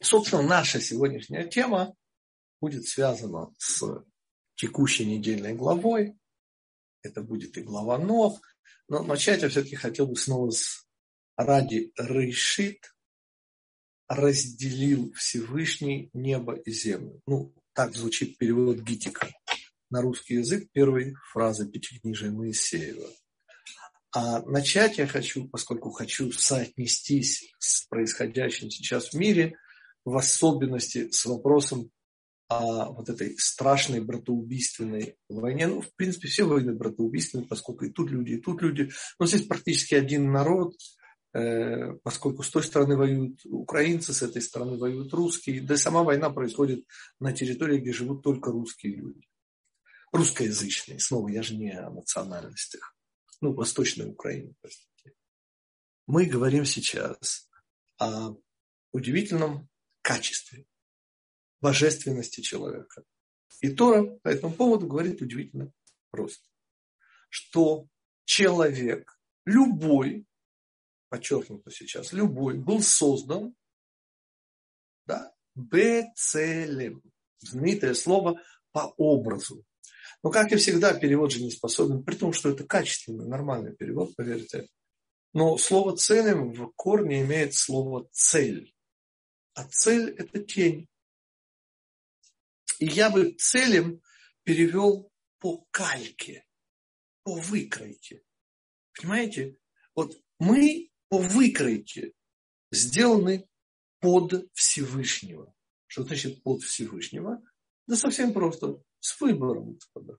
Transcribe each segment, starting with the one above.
Собственно, наша сегодняшняя тема будет связана с текущей недельной главой. Это будет и глава Ног. Но начать я все-таки хотел бы снова с ради решит разделил Всевышний небо и землю. Ну, так звучит перевод Гитика на русский язык первой фразы Пятикнижия Моисеева. А начать я хочу, поскольку хочу соотнестись с происходящим сейчас в мире, в особенности с вопросом о вот этой страшной братоубийственной войне. Ну, в принципе, все войны братоубийственные, поскольку и тут люди, и тут люди. Но здесь практически один народ, э, поскольку с той стороны воюют украинцы, с этой стороны воюют русские. Да и сама война происходит на территории, где живут только русские люди. Русскоязычные. Снова, я же не о национальностях. Ну, Восточной Украине, простите. Мы говорим сейчас о удивительном качестве божественности человека. И Тора по этому поводу говорит удивительно просто, что человек, любой, подчеркнуто сейчас, любой, был создан да, бецелем. Знаменитое слово по образу. Но, как и всегда, перевод же не способен, при том, что это качественный, нормальный перевод, поверьте. Но слово целем в корне имеет слово цель. А цель – это тень. И я бы целем перевел по кальке, по выкройке. Понимаете? Вот мы по выкройке сделаны под Всевышнего. Что значит под Всевышнего? Да совсем просто, с выбором, господа.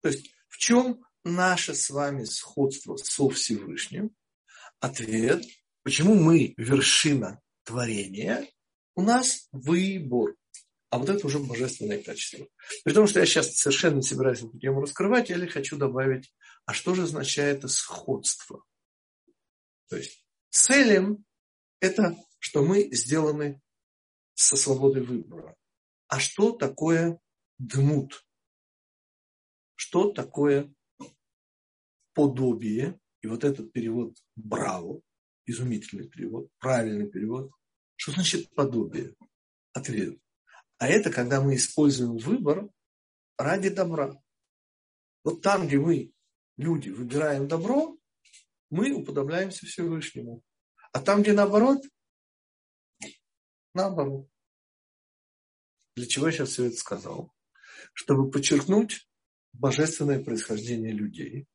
То есть в чем наше с вами сходство со Всевышним? Ответ, почему мы вершина творения, у нас выбор. А вот это уже божественное качество. При том, что я сейчас совершенно не собираюсь эту тему раскрывать, я ли хочу добавить, а что же означает сходство? То есть целем это, что мы сделаны со свободой выбора. А что такое дмут? Что такое подобие? И вот этот перевод браво, изумительный перевод, правильный перевод. Что значит подобие? Ответ. А это когда мы используем выбор ради добра. Вот там, где мы, люди, выбираем добро, мы уподобляемся Всевышнему. А там, где наоборот, наоборот. Для чего я сейчас все это сказал? Чтобы подчеркнуть божественное происхождение людей,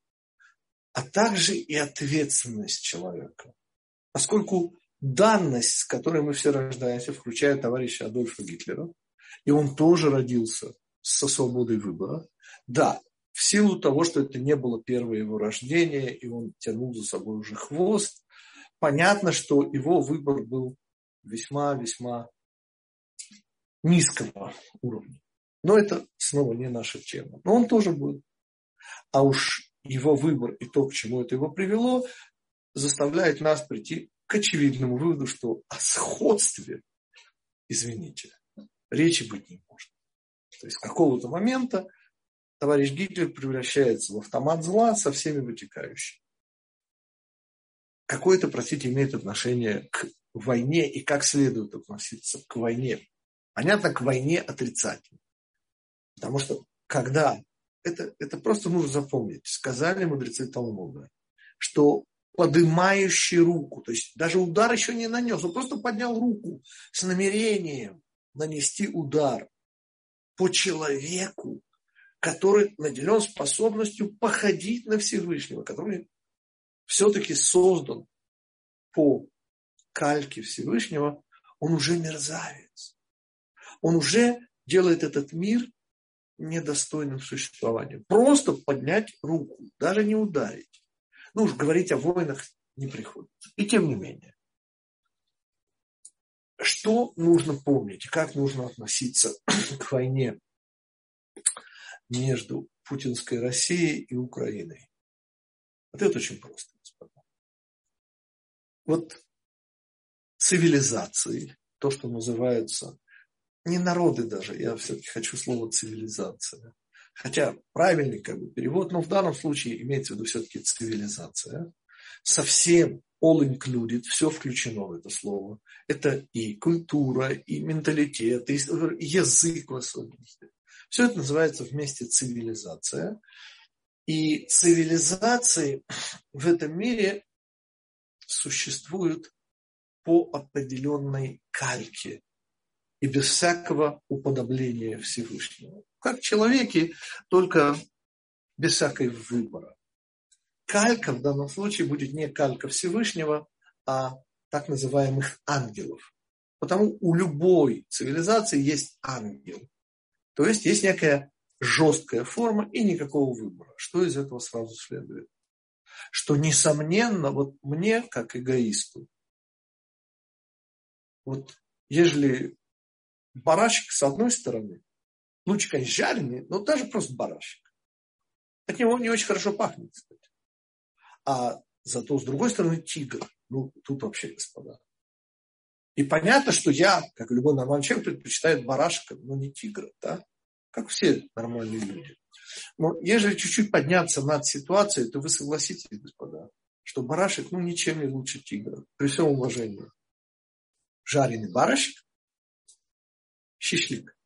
а также и ответственность человека. Поскольку данность, с которой мы все рождаемся, включая товарища Адольфа Гитлера, и он тоже родился со свободой выбора. Да, в силу того, что это не было первое его рождение, и он тянул за собой уже хвост, понятно, что его выбор был весьма-весьма низкого уровня. Но это снова не наша тема. Но он тоже был. А уж его выбор и то, к чему это его привело, заставляет нас прийти к очевидному выводу, что о сходстве, извините, речи быть не может. То есть с какого-то момента товарищ Гитлер превращается в автомат зла со всеми вытекающими. Какое-то, простите, имеет отношение к войне и как следует относиться к войне. Понятно, к войне отрицательно. Потому что когда, это, это просто нужно запомнить, сказали мудрецы Талмуда, что подымающий руку, то есть даже удар еще не нанес, он просто поднял руку с намерением нанести удар по человеку, который наделен способностью походить на Всевышнего, который все-таки создан по кальке Всевышнего, он уже мерзавец. Он уже делает этот мир недостойным существования. Просто поднять руку, даже не ударить. Ну уж говорить о войнах не приходится. И тем не менее. Что нужно помнить, как нужно относиться к войне между путинской Россией и Украиной? Вот это очень просто, господа. Вот цивилизации, то, что называется, не народы даже, я все-таки хочу слово цивилизация. Хотя правильный как бы, перевод, но в данном случае имеется в виду все-таки цивилизация. совсем all included, все включено в это слово. Это и культура, и менталитет, и язык в особенности. Все это называется вместе цивилизация. И цивилизации в этом мире существуют по определенной кальке и без всякого уподобления Всевышнего. Как человеки, только без всякой выбора. Калька в данном случае будет не калька Всевышнего, а так называемых ангелов. Потому у любой цивилизации есть ангел. То есть есть некая жесткая форма и никакого выбора. Что из этого сразу следует? Что, несомненно, вот мне, как эгоисту, вот ежели барашек с одной стороны, лучше, конечно, жареный, но даже просто барашек. От него не очень хорошо пахнет, кстати. А зато, с другой стороны, тигр. Ну, тут вообще, господа. И понятно, что я, как любой нормальный человек, предпочитаю барашка, но не тигра, да? Как все нормальные люди. Но если чуть-чуть подняться над ситуацией, то вы согласитесь, господа, что барашек, ну, ничем не лучше тигра. При всем уважении. Жареный барашек, щишлик.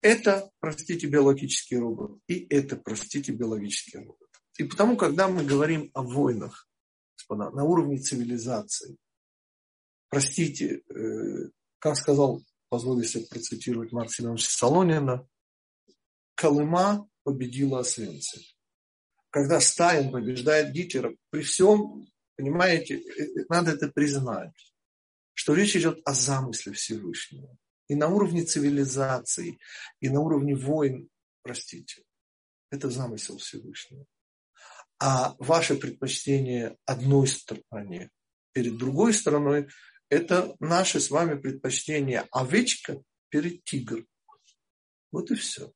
Это, простите, биологический робот. И это, простите, биологический робот. И потому, когда мы говорим о войнах, господа, на уровне цивилизации, простите, э, как сказал, позволю себе процитировать Марка Ивановича Солонина, Колыма победила Освенцим. Когда Сталин побеждает Гитлера, при всем, понимаете, э, э, надо это признать, что речь идет о замысле Всевышнего. И на уровне цивилизации, и на уровне войн, простите, это замысел Всевышнего. А ваше предпочтение одной стороне перед другой стороной – это наше с вами предпочтение овечка перед тигр. Вот и все.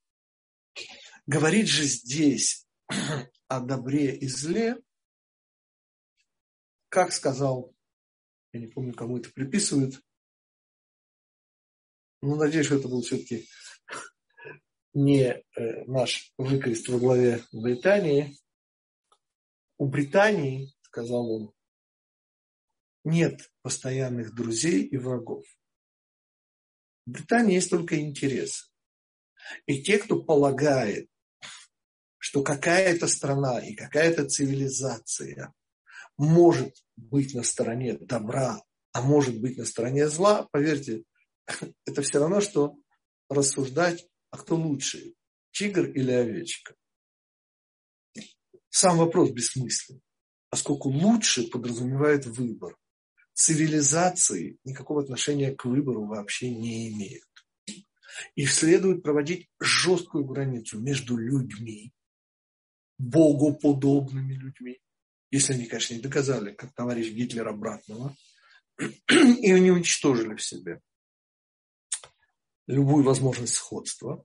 Говорить же здесь о добре и зле, как сказал, я не помню, кому это приписывают, но надеюсь, что это был все-таки не э, наш выкрест во главе Британии, у Британии, сказал он, нет постоянных друзей и врагов. В Британии есть только интересы. И те, кто полагает, что какая-то страна и какая-то цивилизация может быть на стороне добра, а может быть на стороне зла, поверьте, это все равно, что рассуждать, а кто лучше, тигр или овечка сам вопрос бессмыслен, поскольку лучше подразумевает выбор. Цивилизации никакого отношения к выбору вообще не имеют. И следует проводить жесткую границу между людьми, богоподобными людьми, если они, конечно, не доказали, как товарищ Гитлер обратного, и не уничтожили в себе любую возможность сходства.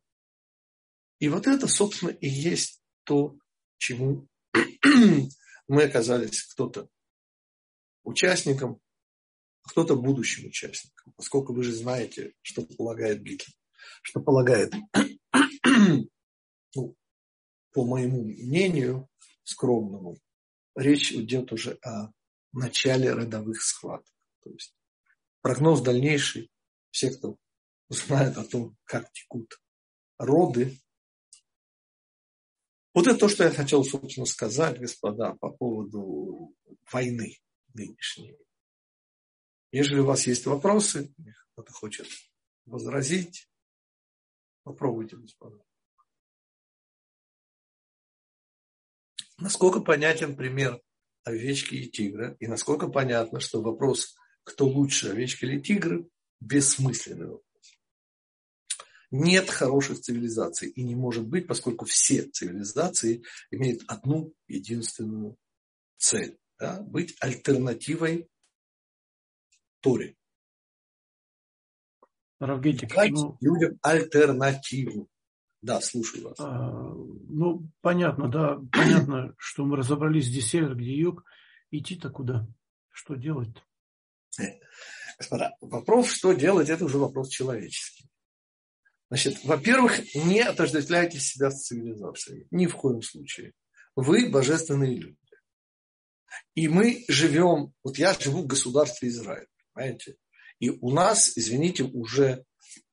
И вот это, собственно, и есть то, чему мы оказались кто-то участником, кто-то будущим участником, поскольку вы же знаете, что полагает Гитлер, что полагает, ну, по моему мнению скромному, речь идет уже о начале родовых схваток. То есть прогноз дальнейший, все, кто знает о том, как текут роды, вот это то, что я хотел, собственно, сказать, господа, по поводу войны нынешней. Если у вас есть вопросы, кто-то хочет возразить, попробуйте, господа. Насколько понятен пример овечки и тигра, и насколько понятно, что вопрос, кто лучше, овечка или тигр, бессмысленный вопрос. Нет хороших цивилизаций и не может быть, поскольку все цивилизации имеют одну единственную цель да, – быть альтернативой Торе. Равгетик, ну, людям альтернативу. Да, слушаю вас. А, ну, понятно, да, понятно, что мы разобрались, где север, где юг. Идти-то куда? Что делать? Господа, вопрос, что делать, это уже вопрос человеческий. Значит, во-первых, не отождествляйте себя с цивилизацией. Ни в коем случае. Вы божественные люди. И мы живем, вот я живу в государстве Израиль, понимаете? И у нас, извините, уже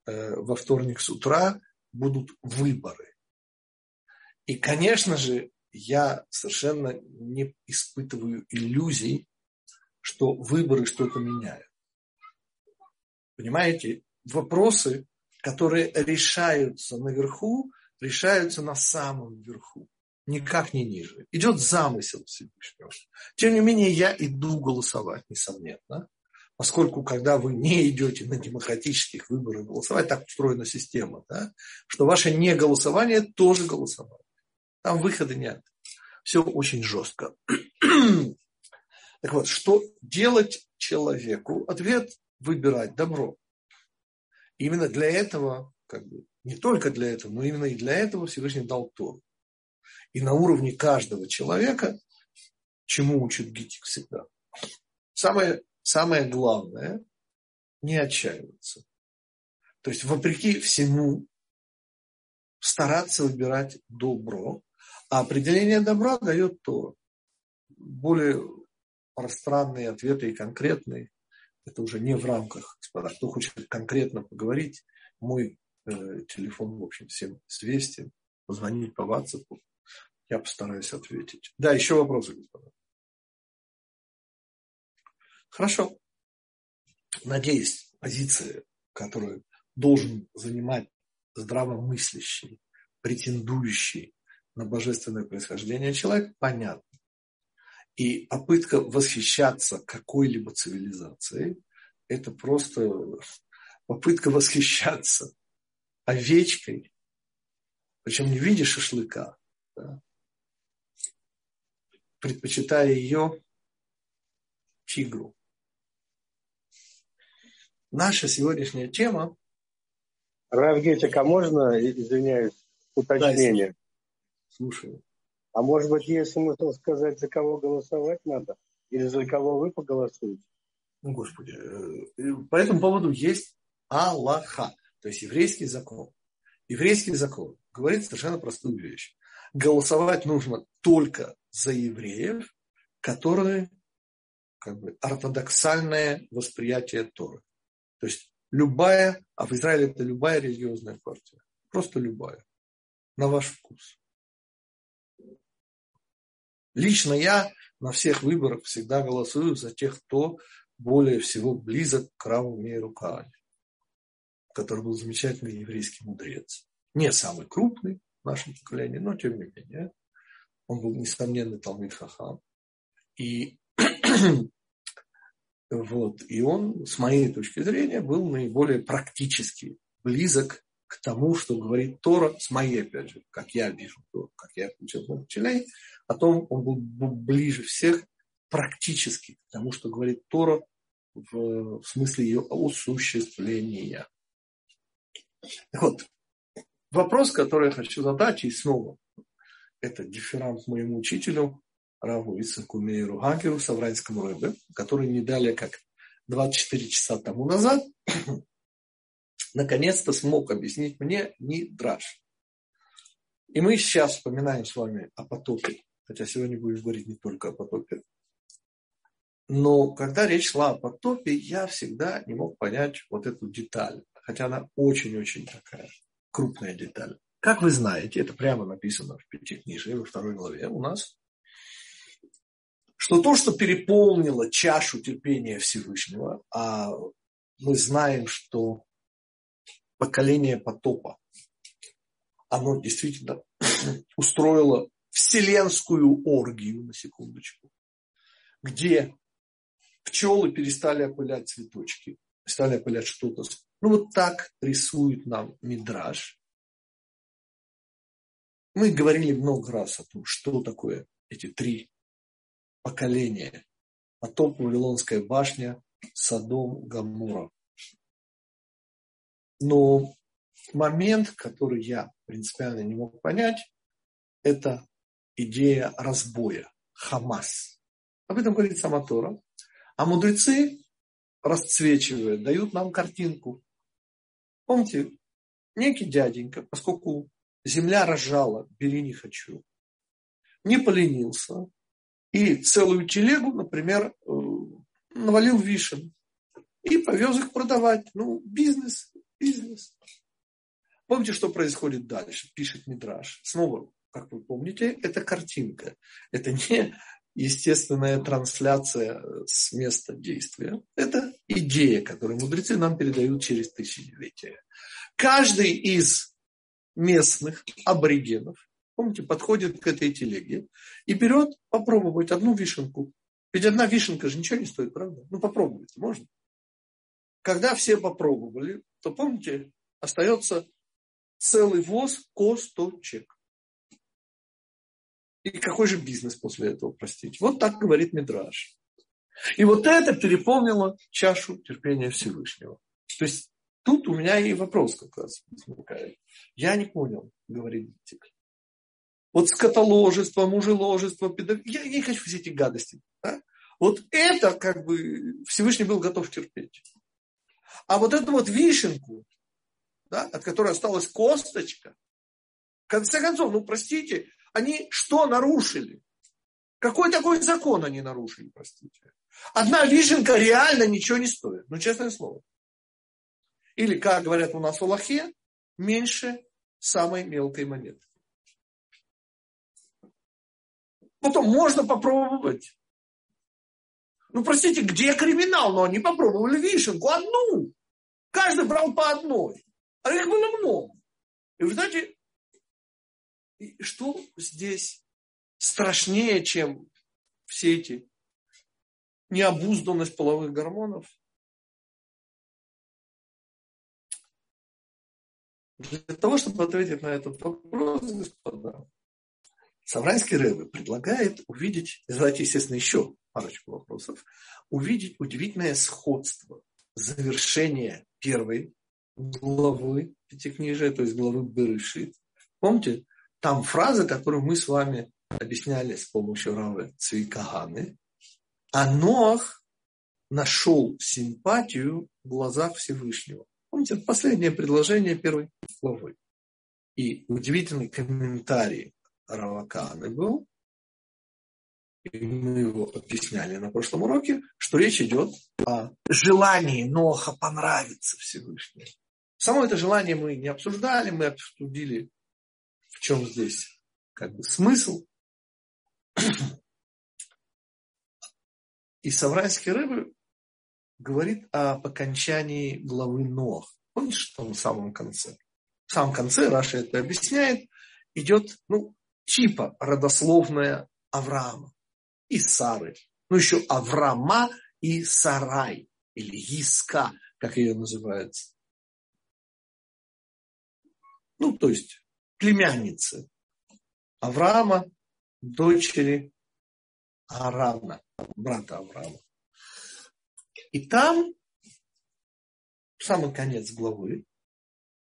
э, во вторник с утра будут выборы. И, конечно же, я совершенно не испытываю иллюзий, что выборы что-то меняют. Понимаете, вопросы, которые решаются наверху, решаются на самом верху, никак не ниже. Идет замысел Всевышнего. Тем не менее, я иду голосовать, несомненно, поскольку когда вы не идете на демократических выборах голосовать, так устроена система, да, что ваше неголосование тоже голосование. Там выхода нет. Все очень жестко. Так вот, что делать человеку? Ответ – выбирать добро. Именно для этого, как бы, не только для этого, но именно и для этого Всевышний дал Тору. И на уровне каждого человека, чему учит Гитик всегда, самое, самое главное – не отчаиваться. То есть, вопреки всему, стараться выбирать добро, а определение добра дает то. Более пространные ответы и конкретные. Это уже не в рамках, господа. Кто хочет конкретно поговорить, мой э, телефон, в общем, всем известен. Позвонить по WhatsApp. Я постараюсь ответить. Да, еще вопросы, господа. Хорошо. Надеюсь, позиция, которую должен занимать здравомыслящий, претендующий на божественное происхождение человек, понятно. И попытка восхищаться какой-либо цивилизацией – это просто попытка восхищаться овечкой, причем не в виде шашлыка, да, предпочитая ее тигру. Наша сегодняшняя тема... Равгетик, а можно, извиняюсь, уточнение? Да, Слушаю. А может быть, есть смысл сказать, за кого голосовать надо? Или за кого вы поголосуете? Ну, Господи. Э, по этому поводу есть Аллаха, то есть еврейский закон. Еврейский закон говорит совершенно простую вещь. Голосовать нужно только за евреев, которые как бы ортодоксальное восприятие Торы. То есть любая, а в Израиле это любая религиозная партия. Просто любая. На ваш вкус. Лично я на всех выборах всегда голосую за тех, кто более всего близок к Раву Мейру Каане, который был замечательный еврейский мудрец. Не самый крупный в нашем поколении, но тем не менее. Он был несомненный Талмит Хахам. И, вот, и он, с моей точки зрения, был наиболее практически близок к тому, что говорит Тора, с моей, опять же, как я вижу, как я получил учителей, о том он был ближе всех практически к тому, что говорит Тора в, в смысле ее осуществления. Так вот, вопрос, который я хочу задать, и снова, это дифферант моему учителю, Раву Ицаку Мейру Хагеру, Савранскому Рэбе, который не далее как 24 часа тому назад наконец-то смог объяснить мне Мидраш. И мы сейчас вспоминаем с вами о потопе, хотя сегодня будем говорить не только о потопе. Но когда речь шла о потопе, я всегда не мог понять вот эту деталь, хотя она очень-очень такая крупная деталь. Как вы знаете, это прямо написано в Пятикнижии, во второй главе у нас, что то, что переполнило чашу терпения Всевышнего, а мы знаем, что поколение потопа. Оно действительно устроило вселенскую оргию, на секундочку, где пчелы перестали опылять цветочки, стали опылять что-то. Ну вот так рисует нам Мидраж. Мы говорили много раз о том, что такое эти три поколения. Потоп, Вавилонская башня, Садом, Гамура. Но момент, который я принципиально не мог понять, это идея разбоя, Хамас. Об этом говорит сама Тора. А мудрецы, расцвечивая, дают нам картинку. Помните, некий дяденька, поскольку земля рожала, бери не хочу, не поленился, и целую телегу, например, э, навалил вишен и повез их продавать. Ну, бизнес, бизнес. Помните, что происходит дальше? Пишет Мидраш. Снова, как вы помните, это картинка. Это не естественная трансляция с места действия. Это идея, которую мудрецы нам передают через тысячелетия. Каждый из местных аборигенов, помните, подходит к этой телеге и берет попробовать одну вишенку. Ведь одна вишенка же ничего не стоит, правда? Ну, попробуйте, можно? Когда все попробовали, то, помните, остается целый воз косточек. И какой же бизнес после этого, простите? Вот так говорит Мидраш. И вот это переполнило чашу терпения Всевышнего. То есть тут у меня и вопрос как раз возникает. Я не понял, говорит Дитик. Вот скотоложество, мужеложество, педагог... Я не хочу все эти гадости. Да? Вот это как бы Всевышний был готов терпеть. А вот эту вот вишенку, да, от которой осталась косточка, в конце концов, ну простите, они что нарушили? Какой такой закон они нарушили, простите? Одна вишенка реально ничего не стоит. Ну, честное слово. Или, как говорят у нас в Аллахе, меньше самой мелкой монеты. Потом можно попробовать. Ну, простите, где криминал? Но они попробовали вишенку одну. Каждый брал по одной. А их было много. И вы знаете, что здесь страшнее, чем все эти необузданность половых гормонов? Для того, чтобы ответить на этот вопрос, господа, Савранский Рэбе предлагает увидеть, задать, естественно, еще парочку вопросов, увидеть удивительное сходство завершения первой главы Пятикнижия, то есть главы Берешит. Помните, там фраза, которую мы с вами объясняли с помощью Равы Цвикаганы. А Ноах нашел симпатию в глазах Всевышнего. Помните, последнее предложение первой главы. И удивительный комментарий Раваканы был, и мы его объясняли на прошлом уроке, что речь идет о желании Ноха понравиться Всевышнему. Само это желание мы не обсуждали, мы обсудили, в чем здесь как бы смысл. И Савранский рыбы говорит об окончании главы Нох. Помните, что в самом конце? В самом конце, Раша это объясняет, идет, ну, типа родословная Авраама и Сары. Ну, еще Авраама и Сарай, или Иска, как ее называют ну, то есть племянницы Авраама, дочери Аарона, брата Авраама. И там, в самый конец главы,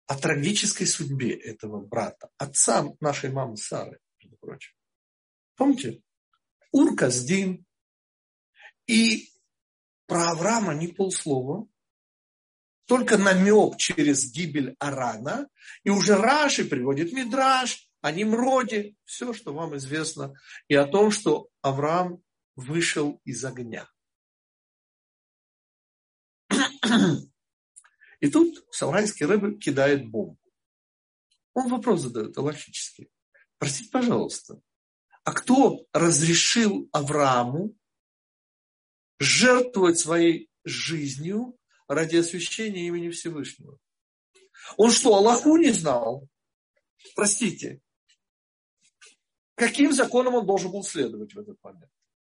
о трагической судьбе этого брата, отца нашей мамы Сары, между прочим. Помните? Ур-Каздин. И про Авраама ни полслова, только намек через гибель Арана, и уже Раши приводит Мидраш о Немроде, все, что вам известно, и о том, что Авраам вышел из огня. И тут Саврайский рыба кидает бомбу. Он вопрос задает логический. Простите, пожалуйста, а кто разрешил Аврааму жертвовать своей жизнью ради освящения имени Всевышнего. Он что, Аллаху не знал? Простите. Каким законом он должен был следовать в этот момент?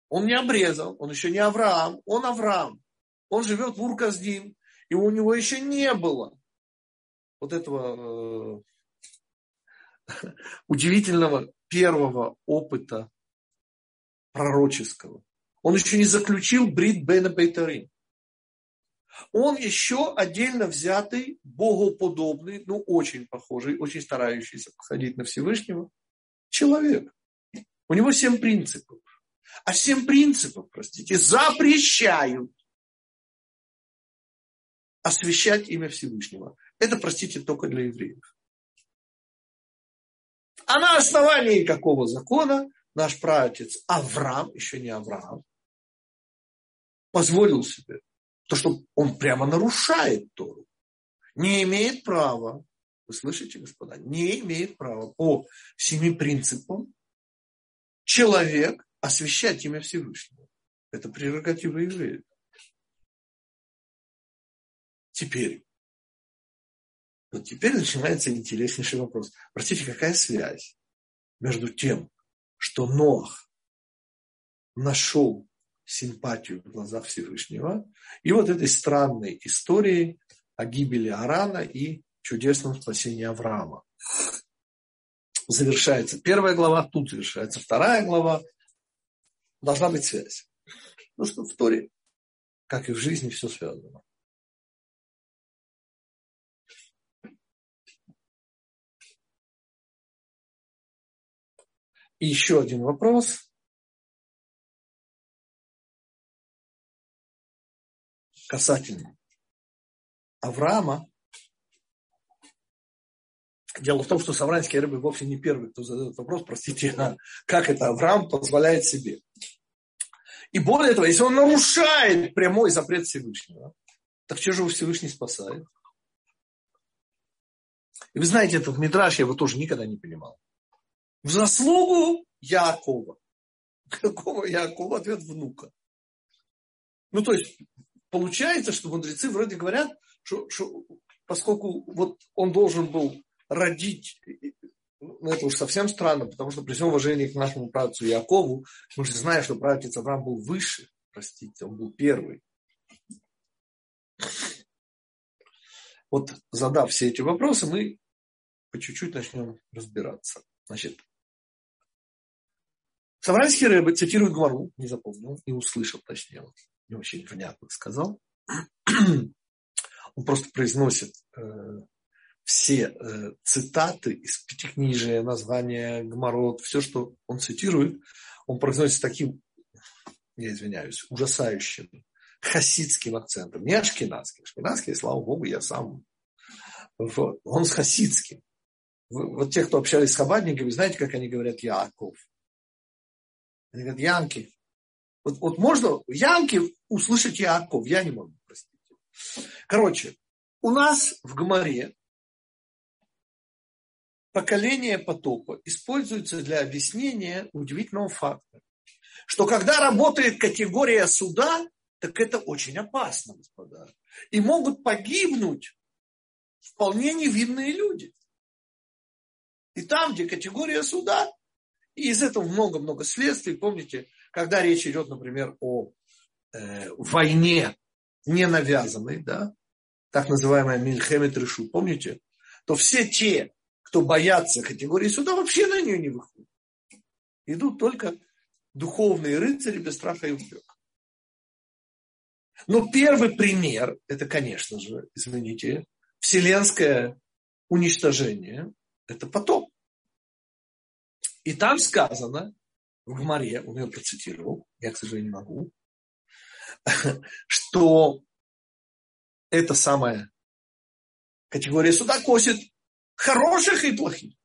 Он не обрезал, он еще не Авраам, он Авраам. Он живет в Урказдин, и у него еще не было вот этого э, удивительного первого опыта пророческого. Он еще не заключил Брит Бена Бейтарим. Он еще отдельно взятый, богоподобный, ну очень похожий, очень старающийся походить на Всевышнего человек. У него семь принципов. А семь принципов, простите, запрещают освящать имя Всевышнего. Это, простите, только для евреев. А на основании какого закона наш праотец Авраам, еще не Авраам, позволил себе, то, что он прямо нарушает Тору, не имеет права, вы слышите, господа, не имеет права по семи принципам человек освящать имя Всевышнего. Это прерогатива евреев. Теперь, вот теперь начинается интереснейший вопрос. Простите, какая связь между тем, что Ноах нашел симпатию в глазах Всевышнего, и вот этой странной историей о гибели Арана и чудесном спасении Авраама. Завершается первая глава, тут завершается вторая глава. Должна быть связь. Ну что в Торе, как и в жизни, все связано. Еще один вопрос. Касательно Авраама. Дело в том, что савранские рыбы вовсе не первые, кто задает вопрос, простите, а как это Авраам позволяет себе. И более того, если он нарушает прямой запрет Всевышнего, так что же его Всевышний спасает? И вы знаете, этот Мидраш я его тоже никогда не понимал в заслугу Якова. Какого Якова? Ответ внука. Ну, то есть, получается, что мудрецы вроде говорят, что, что поскольку вот он должен был родить, ну, это уж совсем странно, потому что при всем уважении к нашему працу Якову, мы же знаем, что праотец Авраам был выше, простите, он был первый. Вот задав все эти вопросы, мы по чуть-чуть начнем разбираться. Значит, Савранский Рэбе цитирует Гвару, не запомнил, не услышал, точнее, не очень внятно сказал. Он просто произносит э, все э, цитаты из пятикнижия, названия Гмарот, все, что он цитирует, он произносит таким, я извиняюсь, ужасающим хасидским акцентом. Не ашкенадским. Ашкенадский, слава богу, я сам. Вот. Он с хасидским. Вот те, кто общались с хабадниками, знаете, как они говорят Яаков. Они говорят, Янки. Вот, вот можно Янки услышать Яков, я не могу, простите. Короче, у нас в Гоморе поколение потопа используется для объяснения удивительного факта, что когда работает категория суда, так это очень опасно, господа. И могут погибнуть вполне невинные люди. И там, где категория суда, и из этого много-много следствий. Помните, когда речь идет, например, о э, войне ненавязанной, да, так называемая Мильхемет Решу, помните, то все те, кто боятся категории суда, вообще на нее не выходят. Идут только духовные рыцари без страха и упрека. Но первый пример, это, конечно же, извините, вселенское уничтожение, это потом. И там сказано, в Гмаре, он ее процитировал, я, к сожалению, не могу, что эта самая категория суда косит хороших и плохих.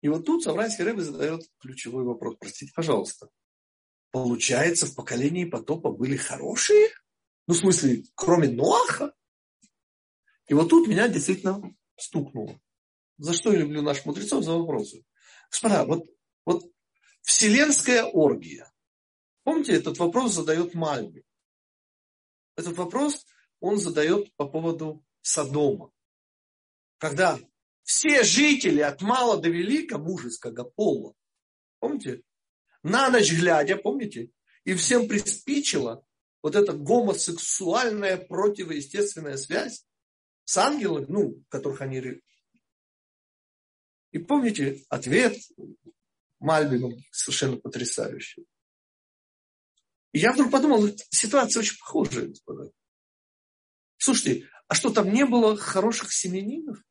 И вот тут Савранский Рэбе задает ключевой вопрос. Простите, пожалуйста. Получается, в поколении потопа были хорошие? Ну, в смысле, кроме Ноаха? И вот тут меня действительно стукнуло. За что я люблю наших мудрецов? За вопросы. Господа, вот, вот вселенская оргия. Помните, этот вопрос задает Мальби. Этот вопрос он задает по поводу Содома. Когда все жители от мала до велика мужеского пола, помните, на ночь глядя, помните, и всем приспичило вот эта гомосексуальная противоестественная связь с ангелами, ну, которых они и помните, ответ Мальбину совершенно потрясающий. И я вдруг подумал, ситуация очень похожая. Слушайте, а что там не было хороших семенинов?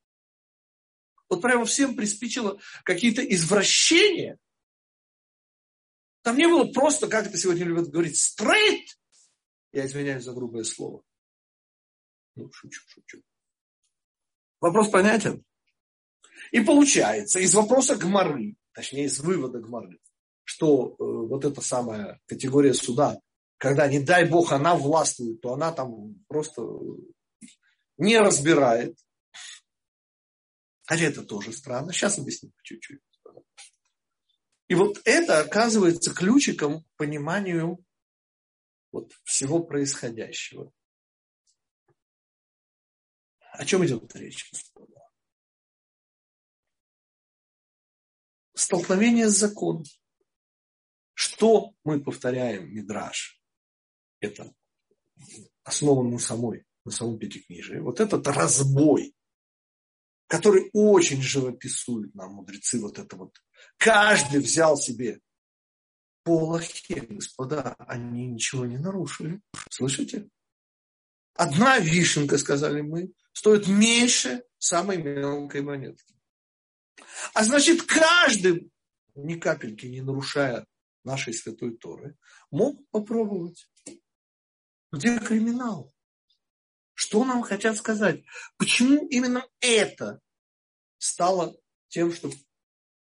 Вот прямо всем приспичило какие-то извращения. Там не было просто, как это сегодня любят говорить, стрейт. Я извиняюсь за грубое слово. Ну, шучу, шучу. Вопрос понятен? И получается, из вопроса Гмары, точнее из вывода Гмары, что э, вот эта самая категория суда, когда, не дай бог, она властвует, то она там просто не разбирает. Хотя это тоже странно. Сейчас объясню чуть-чуть. И вот это оказывается ключиком к пониманию вот всего происходящего. О чем идет речь? Столкновение с законом. Что мы повторяем, Мидраш? Это основано на самой, на самом пятикнижии. Вот этот разбой, который очень живописует нам мудрецы, вот это вот. Каждый взял себе полохе, господа, они ничего не нарушили. Слышите? Одна вишенка, сказали мы, стоит меньше самой мелкой монетки. А значит, каждый, ни капельки не нарушая нашей святой Торы, мог попробовать. Где криминал? Что нам хотят сказать? Почему именно это стало тем, что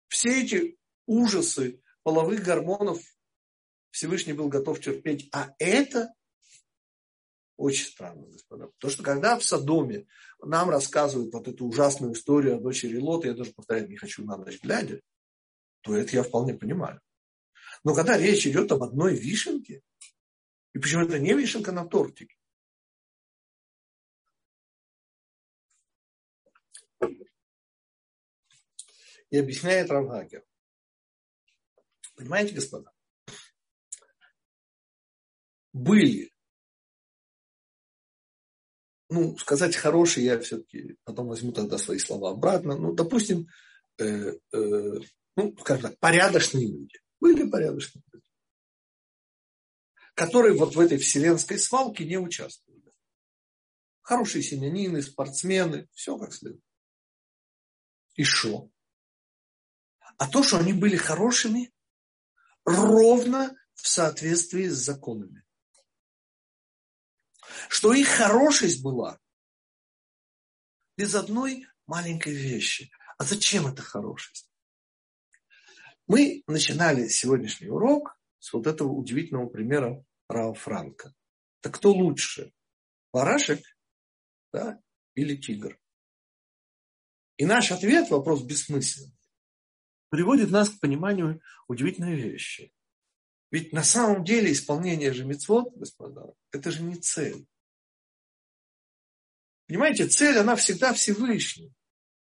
все эти ужасы половых гормонов Всевышний был готов терпеть, а это очень странно, господа. Потому что когда в Содоме нам рассказывают вот эту ужасную историю о дочери Лота, я даже повторять не хочу на ночь глядя, то это я вполне понимаю. Но когда речь идет об одной вишенке, и почему это не вишенка на тортике, и объясняет Равгагер. Понимаете, господа? Были ну, сказать хорошие, я все-таки потом возьму тогда свои слова обратно. Ну, допустим, э, э, ну, скажем так, порядочные люди. Были порядочные люди. Которые вот в этой вселенской свалке не участвовали. Хорошие семьянины, спортсмены, все как следует. И что? А то, что они были хорошими, ровно в соответствии с законами что их хорошесть была без одной маленькой вещи. А зачем эта хорошесть? Мы начинали сегодняшний урок с вот этого удивительного примера Рау Франка. Так кто лучше, барашек да, или тигр? И наш ответ, вопрос бессмысленный, приводит нас к пониманию удивительной вещи. Ведь на самом деле исполнение же мецвод, господа, это же не цель. Понимаете, цель, она всегда Всевышний.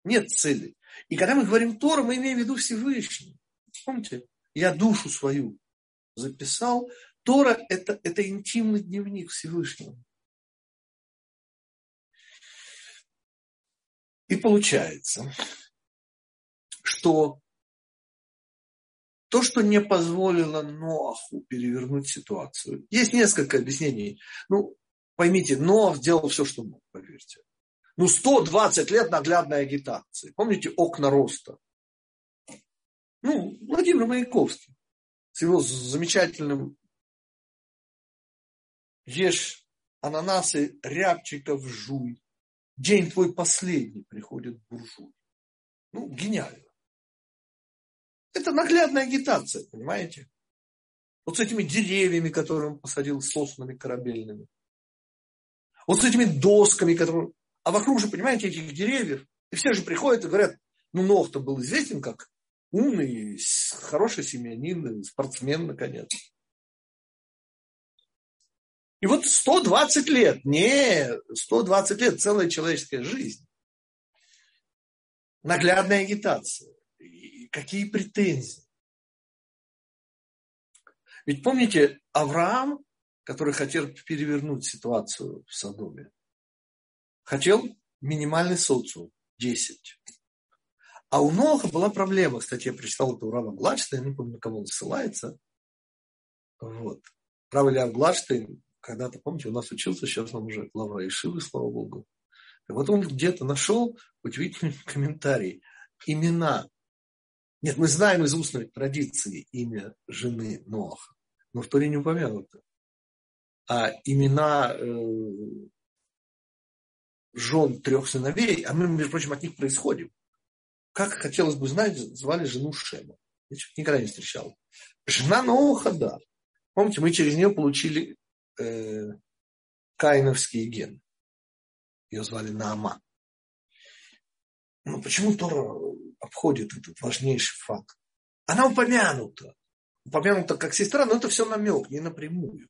Нет цели. И когда мы говорим Тора, мы имеем в виду Всевышний. Помните, я душу свою записал. Тора это, – это интимный дневник Всевышнего. И получается, что то, что не позволило Ноаху перевернуть ситуацию. Есть несколько объяснений. Ну, Поймите, Ноах сделал все, что мог, поверьте. Ну, 120 лет наглядной агитации. Помните окна роста? Ну, Владимир Маяковский с его замечательным «Ешь ананасы, рябчиков жуй, день твой последний приходит буржуй». Ну, гениально. Это наглядная агитация, понимаете? Вот с этими деревьями, которые он посадил, соснами корабельными. Вот с этими досками, которые... А вокруг же, понимаете, этих деревьев. И все же приходят и говорят, ну, Нох-то был известен как умный, хороший семьянин, спортсмен, наконец. И вот 120 лет, не 120 лет, целая человеческая жизнь. Наглядная агитация. Какие претензии? Ведь помните, Авраам который хотел перевернуть ситуацию в Содоме. Хотел минимальный социум, 10. А у Ноха была проблема. Кстати, я прочитал это у Рава Гладштейна, не помню, на кого он ссылается. Вот. Рав Илья Гладштейн, когда-то, помните, у нас учился, сейчас он уже глава Ишивы, слава Богу. И вот он где-то нашел удивительный комментарий. Имена. Нет, мы знаем из устной традиции имя жены Ноаха, но в Торе не упомянуто а имена э, жен трех сыновей, а мы, между прочим, от них происходим. Как хотелось бы знать, звали жену Шема. Я никогда не встречал. Жена Ноуха, да. Помните, мы через нее получили э, каиновские гены. Ее звали Наама. Но почему Тора обходит этот важнейший факт? Она упомянута. Упомянута как сестра, но это все намек, не напрямую.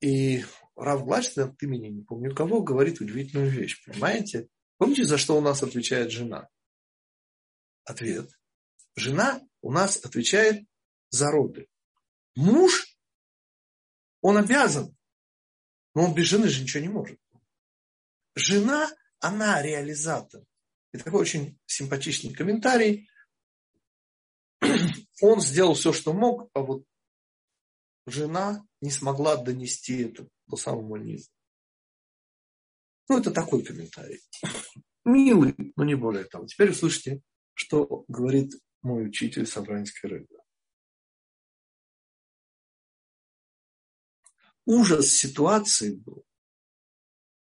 И Рав Глачный от имени, не помню кого, говорит удивительную вещь. Понимаете? Помните, за что у нас отвечает жена? Ответ. Жена у нас отвечает за роды. Муж, он обязан, но он без жены же ничего не может. Жена, она реализатор. И такой очень симпатичный комментарий. Он сделал все, что мог, а вот жена не смогла донести это до самого низа. Ну, это такой комментарий. Милый, но не более того. Теперь услышите, что говорит мой учитель Савранской рыбы. Ужас ситуации был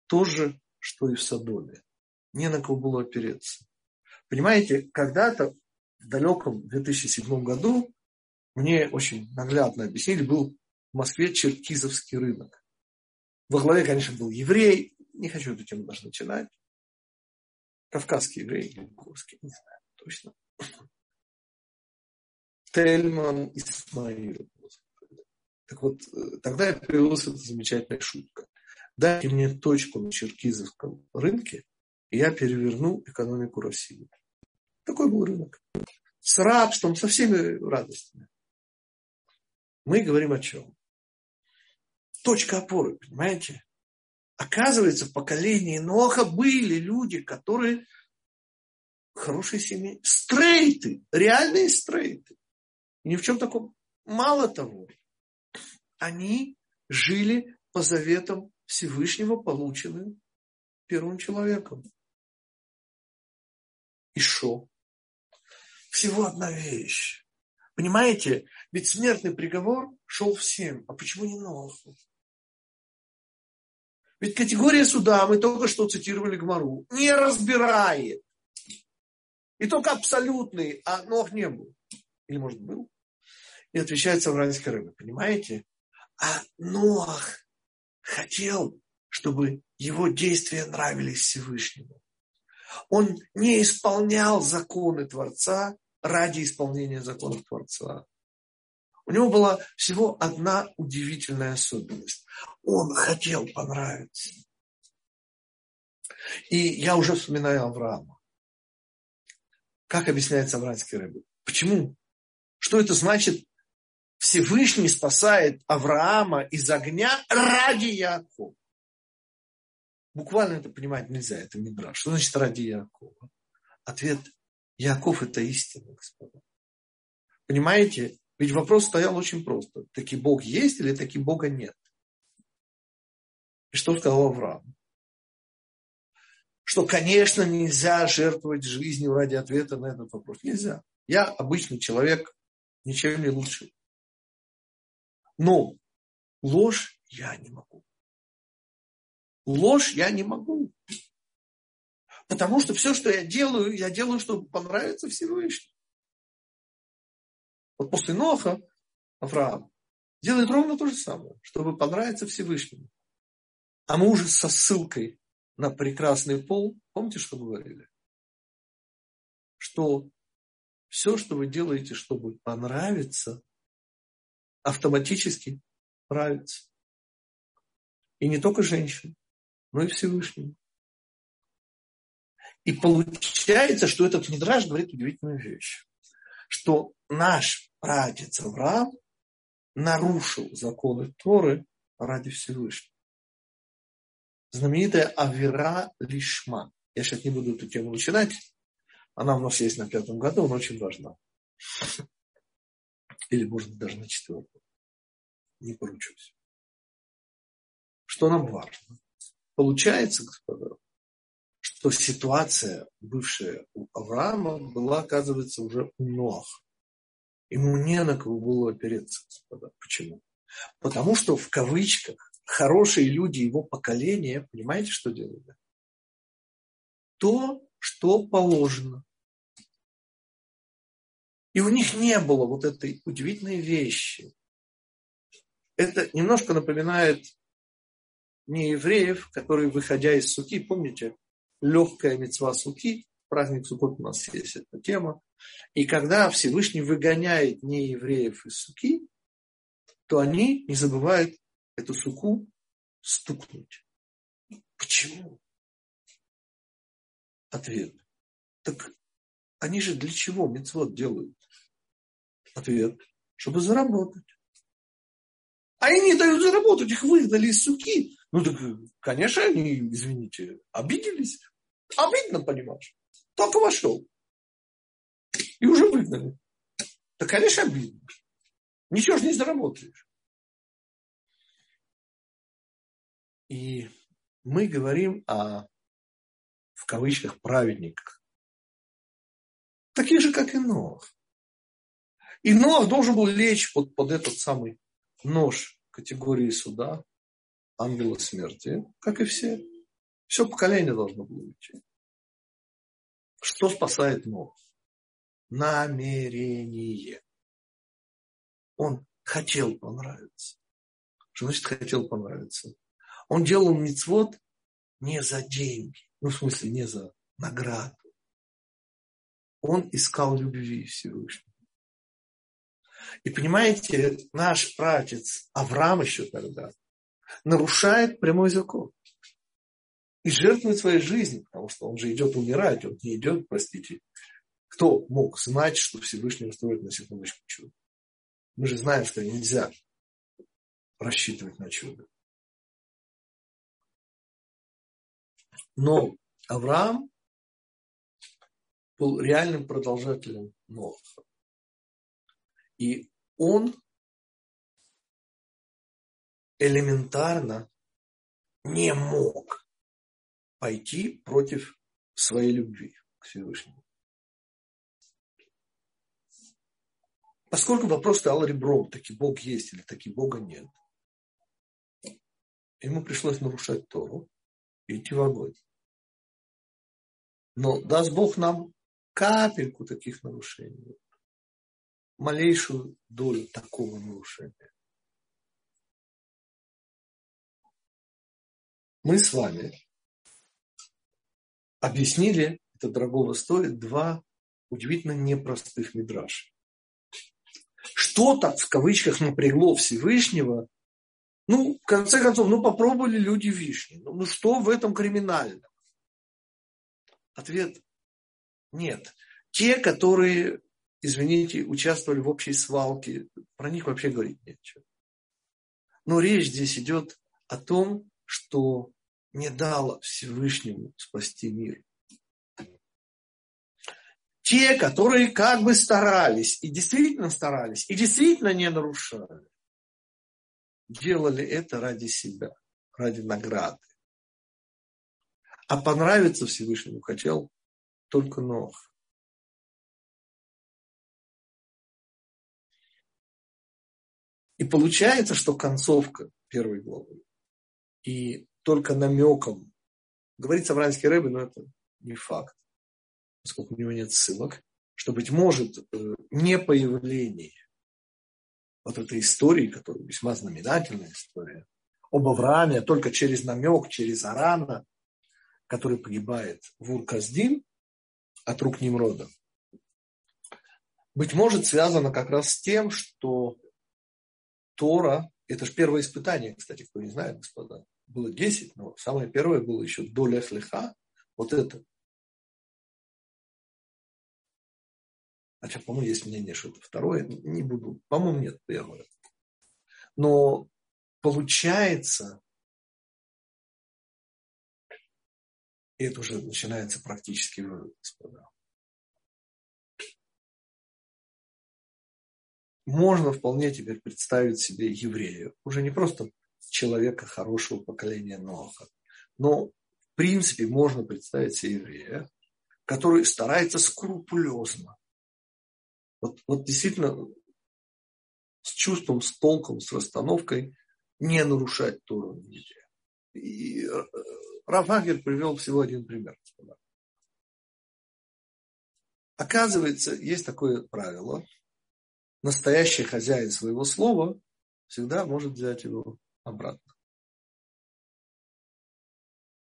то же, что и в Содоме. Не на кого было опереться. Понимаете, когда-то в далеком 2007 году мне очень наглядно объяснили, был в Москве черкизовский рынок. Во главе, конечно, был еврей. Не хочу эту тему даже начинать. Кавказский еврей или курский, не знаю точно. Тельман Исмаил. Так вот, э, тогда я появилась эта замечательная шутка. Дайте мне точку на черкизовском рынке, и я переверну экономику России. Такой был рынок. С рабством, со всеми радостями. Мы говорим о чем? Точка опоры, понимаете? Оказывается, в поколении Ноха были люди, которые хорошие семьи, стрейты, реальные стрейты. Ни в чем таком. Мало того, они жили по заветам Всевышнего, полученным первым человеком. И шо? Всего одна вещь. Понимаете, ведь смертный приговор шел всем. А почему не Ноху? Ведь категория суда, мы только что цитировали Гмару, не разбирает. И только абсолютный, а Нох не был. Или, может, был? И отвечает Савранская рыба. Понимаете? А Ноах хотел, чтобы его действия нравились Всевышнему. Он не исполнял законы Творца ради исполнения законов Творца. У него была всего одна удивительная особенность. Он хотел понравиться. И я уже вспоминаю Авраама. Как объясняется Авраамский рыбы? Почему? Что это значит Всевышний спасает Авраама из огня ради Якова. Буквально это понимать нельзя, это брать. Что значит ради Якова? Ответ – Яков – это истина, господа. Понимаете? Ведь вопрос стоял очень просто. Таки Бог есть или таки Бога нет? И что сказал Авраам? Что, конечно, нельзя жертвовать жизнью ради ответа на этот вопрос. Нельзя. Я обычный человек, ничем не лучше. Но ложь я не могу. Ложь я не могу. Потому что все, что я делаю, я делаю, чтобы понравиться Всевышнему. Вот после Ноха Авраам делает ровно то же самое, чтобы понравиться Всевышнему. А мы уже со ссылкой на прекрасный пол, помните, что говорили? Что все, что вы делаете, чтобы понравиться, автоматически нравится. И не только женщин, но и Всевышнему. И получается, что этот Мидраж говорит удивительную вещь, что наш прадед Авраам нарушил законы Торы ради Всевышнего. Знаменитая Авера Лишма. Я сейчас не буду эту тему начинать. Она у нас есть на пятом году, она очень важна. Или, может быть, даже на четвертом. Не поручусь. Что нам важно? Получается, господа, что ситуация, бывшая у Авраама, была, оказывается, уже у Ноаха. Ему не на кого было опереться, господа. Почему? Потому что, в кавычках, хорошие люди его поколения, понимаете, что делали? То, что положено. И у них не было вот этой удивительной вещи. Это немножко напоминает не евреев, которые, выходя из суки, помните, легкая мецва суки, праздник Суккот у нас есть эта тема, и когда Всевышний выгоняет неевреев из суки, то они не забывают эту суку стукнуть. Почему? Ответ. Так они же для чего мецвод делают? Ответ. Чтобы заработать. А они не дают заработать, их выгнали из суки. Ну так, конечно, они, извините, обиделись. Обидно, понимаешь. Только вошел. И уже выгнали. Да, конечно, обидно. Ничего же не заработаешь. И мы говорим о, в кавычках, праведниках. Таких же, как и Нох. И Нох должен был лечь под, под этот самый нож категории суда, ангела смерти, как и все. Все поколение должно было уйти. Что спасает Нох? Намерение. Он хотел понравиться. Что значит хотел понравиться? Он делал мицвод не за деньги, ну, в смысле, не за награду. Он искал любви Всевышнего. И понимаете, наш пратец Авраам еще тогда нарушает прямой закон. И жертвует своей жизнью, потому что он же идет умирать, он не идет, простите. Кто мог знать, что Всевышний устроит на секундочку чудо? Мы же знаем, что нельзя рассчитывать на чудо. Но Авраам был реальным продолжателем Ноха. И он элементарно не мог пойти против своей любви к Всевышнему. Поскольку вопрос стоял ребром, таки Бог есть или таки Бога нет, ему пришлось нарушать Тору и идти в огонь. Но даст Бог нам капельку таких нарушений малейшую долю такого нарушения. Мы с вами объяснили, это дорогого стоит, два удивительно непростых мидраша. Что-то, в кавычках, напрягло Всевышнего, ну, в конце концов, ну, попробовали люди вишни. Ну, ну что в этом криминальном? Ответ – нет. Те, которые извините, участвовали в общей свалке, про них вообще говорить нечего. Но речь здесь идет о том, что не дало Всевышнему спасти мир. Те, которые как бы старались, и действительно старались, и действительно не нарушали, делали это ради себя, ради награды. А понравиться Всевышнему хотел только Нох. И получается, что концовка первой главы и только намеком говорится в Ранский Рэбе, но это не факт, поскольку у него нет ссылок, что, быть может, э, не появление вот этой истории, которая весьма знаменательная история, об Аврааме, только через намек, через Арана, который погибает в Урказдин от рук Немрода, быть может, связано как раз с тем, что Тора, это же первое испытание, кстати, кто не знает, господа, было 10, но самое первое было еще до Лехлиха, вот это. Хотя, по-моему, есть мнение, что это второе, не буду, по-моему, нет, первое. Но получается, и это уже начинается практически вывод, господа, можно вполне теперь представить себе еврея, уже не просто человека хорошего поколения Ноха, но в принципе можно представить себе еврея, который старается скрупулезно, вот, вот действительно с чувством, с толком, с расстановкой не нарушать Тору нигде. И э, Рафагер привел всего один пример. Оказывается, есть такое правило. Настоящий хозяин своего слова всегда может взять его обратно.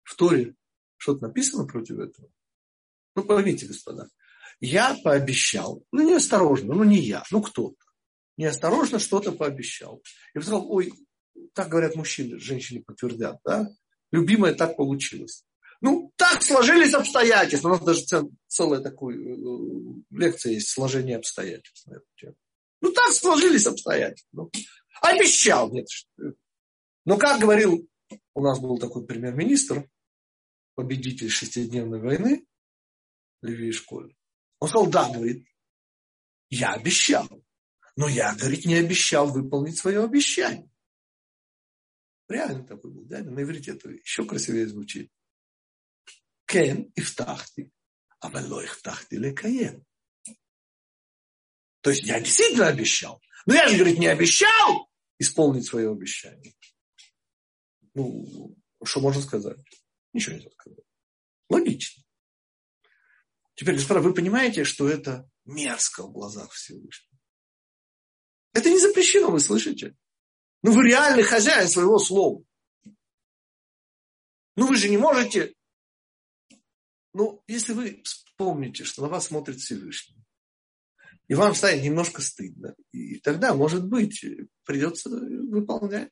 В Торе что-то написано против этого? Ну, поймите, господа. Я пообещал, ну, неосторожно, ну, не я, ну, кто-то. Неосторожно что-то пообещал. И сказал, ой, так говорят мужчины, женщины подтвердят, да? Любимая так получилось. Ну, так сложились обстоятельства. У нас даже целая такая э, лекция есть «Сложение обстоятельств» на эту тему. Ну, так сложились обстоятельства. Ну, обещал. Нет. Но как говорил, у нас был такой премьер-министр, победитель шестидневной войны, Леви Школь. Он сказал, да, говорит, я обещал. Но я, говорит, не обещал выполнить свое обещание. Реально такой был, да? На иврите это еще красивее звучит. Кен ифтахти, а вело ифтахти лекаен. То есть я действительно обещал. Но я же, говорит, не обещал исполнить свое обещание. Ну, что можно сказать? Ничего нельзя сказать. Логично. Теперь, господа, вы понимаете, что это мерзко в глазах Всевышнего. Это не запрещено, вы слышите? Ну, вы реальный хозяин своего слова. Ну, вы же не можете... Ну, если вы вспомните, что на вас смотрит Всевышний, и вам станет немножко стыдно, и тогда, может быть, придется выполнять,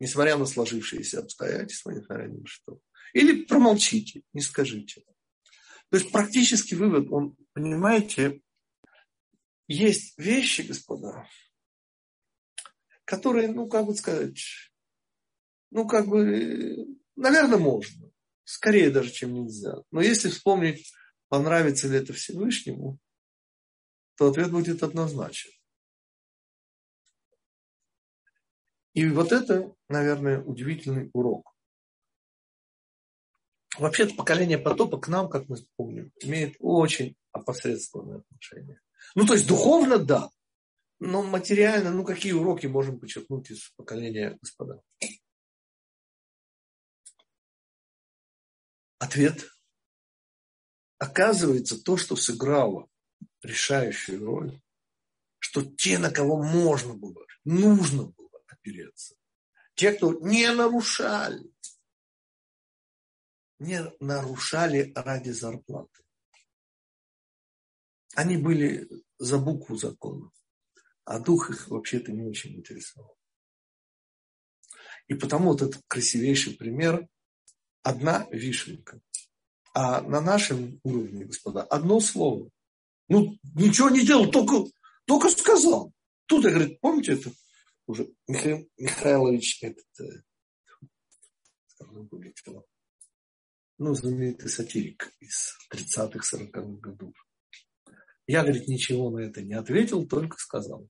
несмотря на сложившиеся обстоятельства, несмотря на что. Или промолчите, не скажите. То есть практический вывод, он, понимаете, есть вещи, господа, которые, ну, как бы сказать, ну, как бы, наверное, можно. Скорее даже, чем нельзя. Но если вспомнить, понравится ли это Всевышнему, то ответ будет однозначен. И вот это, наверное, удивительный урок. Вообще-то поколение потопа к нам, как мы помним, имеет очень опосредственное отношение. Ну, то есть духовно, да. Но материально, ну, какие уроки можем подчеркнуть из поколения господа? Ответ. Оказывается, то, что сыграло решающую роль, что те, на кого можно было, нужно было опереться, те, кто не нарушали, не нарушали ради зарплаты. Они были за букву закона, а дух их вообще-то не очень интересовал. И потому вот этот красивейший пример – одна вишенка. А на нашем уровне, господа, одно слово. Ну, ничего не делал, только, только сказал. Тут, я говорю, помните это? Уже Михаил Михайлович, этот, э, ну, знаменитый сатирик из 30-х, 40-х годов. Я, говорит, ничего на это не ответил, только сказал.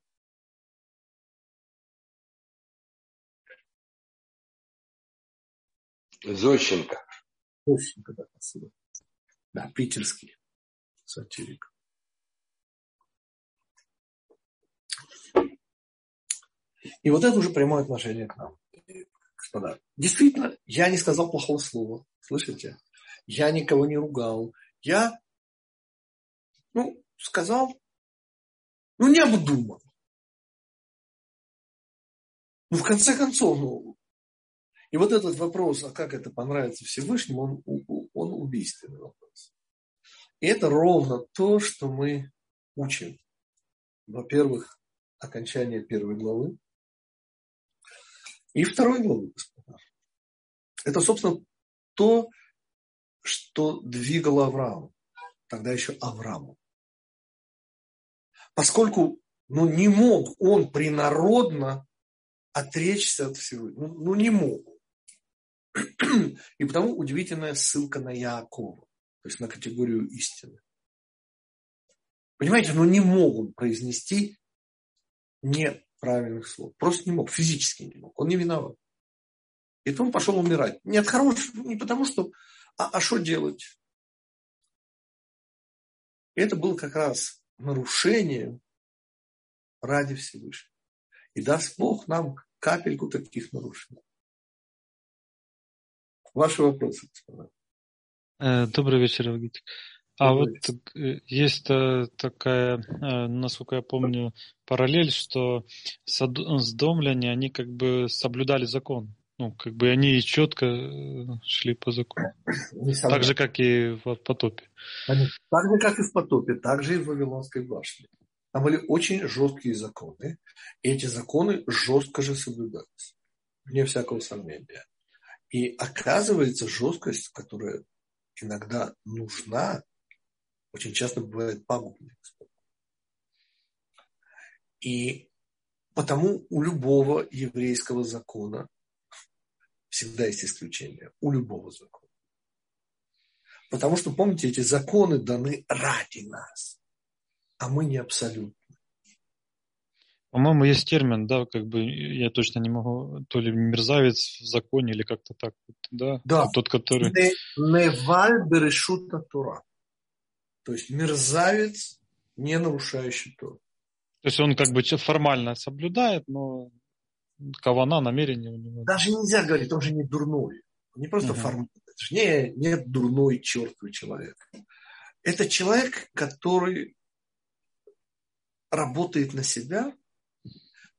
Зощенко. Зощенко, да, спасибо. Да, питерский сатирик. И вот это уже прямое отношение к нам господа. Действительно, я не сказал плохого слова. Слышите? Я никого не ругал. Я, ну, сказал, ну, не обдумал. Ну, в конце концов, ну, и вот этот вопрос, а как это понравится Всевышнему, он, он убийственный вопрос. И это ровно то, что мы учим. Во-первых, окончание первой главы, и второй главы, господа. Это, собственно, то, что двигало Авраам. Тогда еще Аврааму. Поскольку ну, не мог он принародно отречься от всего. Ну, ну не мог. И потому удивительная ссылка на Яакова, то есть на категорию истины. Понимаете, ну не мог он произнести не правильных слов. Просто не мог, физически не мог. Он не виноват. И то он пошел умирать. Не от хорошего, не потому что, а, а что делать? Это было как раз нарушение ради Всевышнего. И даст Бог нам капельку таких нарушений. Ваши вопросы, господа. Э, добрый вечер, Авгит. А вот э, есть такая, э, насколько я помню, параллель, что сдомляне, они как бы соблюдали закон. Ну, как бы они четко э, шли по закону. Так же, как и в потопе. Так же, как и в потопе, так же и в Вавилонской башне. Там были очень жесткие законы, и эти законы жестко же соблюдались. Вне всякого сомнения. И оказывается, жесткость, которая иногда нужна, очень часто бывает пагубной. И потому у любого еврейского закона всегда есть исключение. У любого закона. Потому что, помните, эти законы даны ради нас, а мы не абсолютно. По-моему, есть термин, да, как бы я точно не могу, то ли мерзавец в законе или как-то так, да? Да. Тот, который... Неваль берешута тура. То есть мерзавец, не нарушающий Тору. То есть он как бы формально соблюдает, но кавана, намерение у него. Даже нельзя говорить, он же не дурной. Он не просто угу. формально. Не, нет дурной чертовый человек. Это человек, который работает на себя,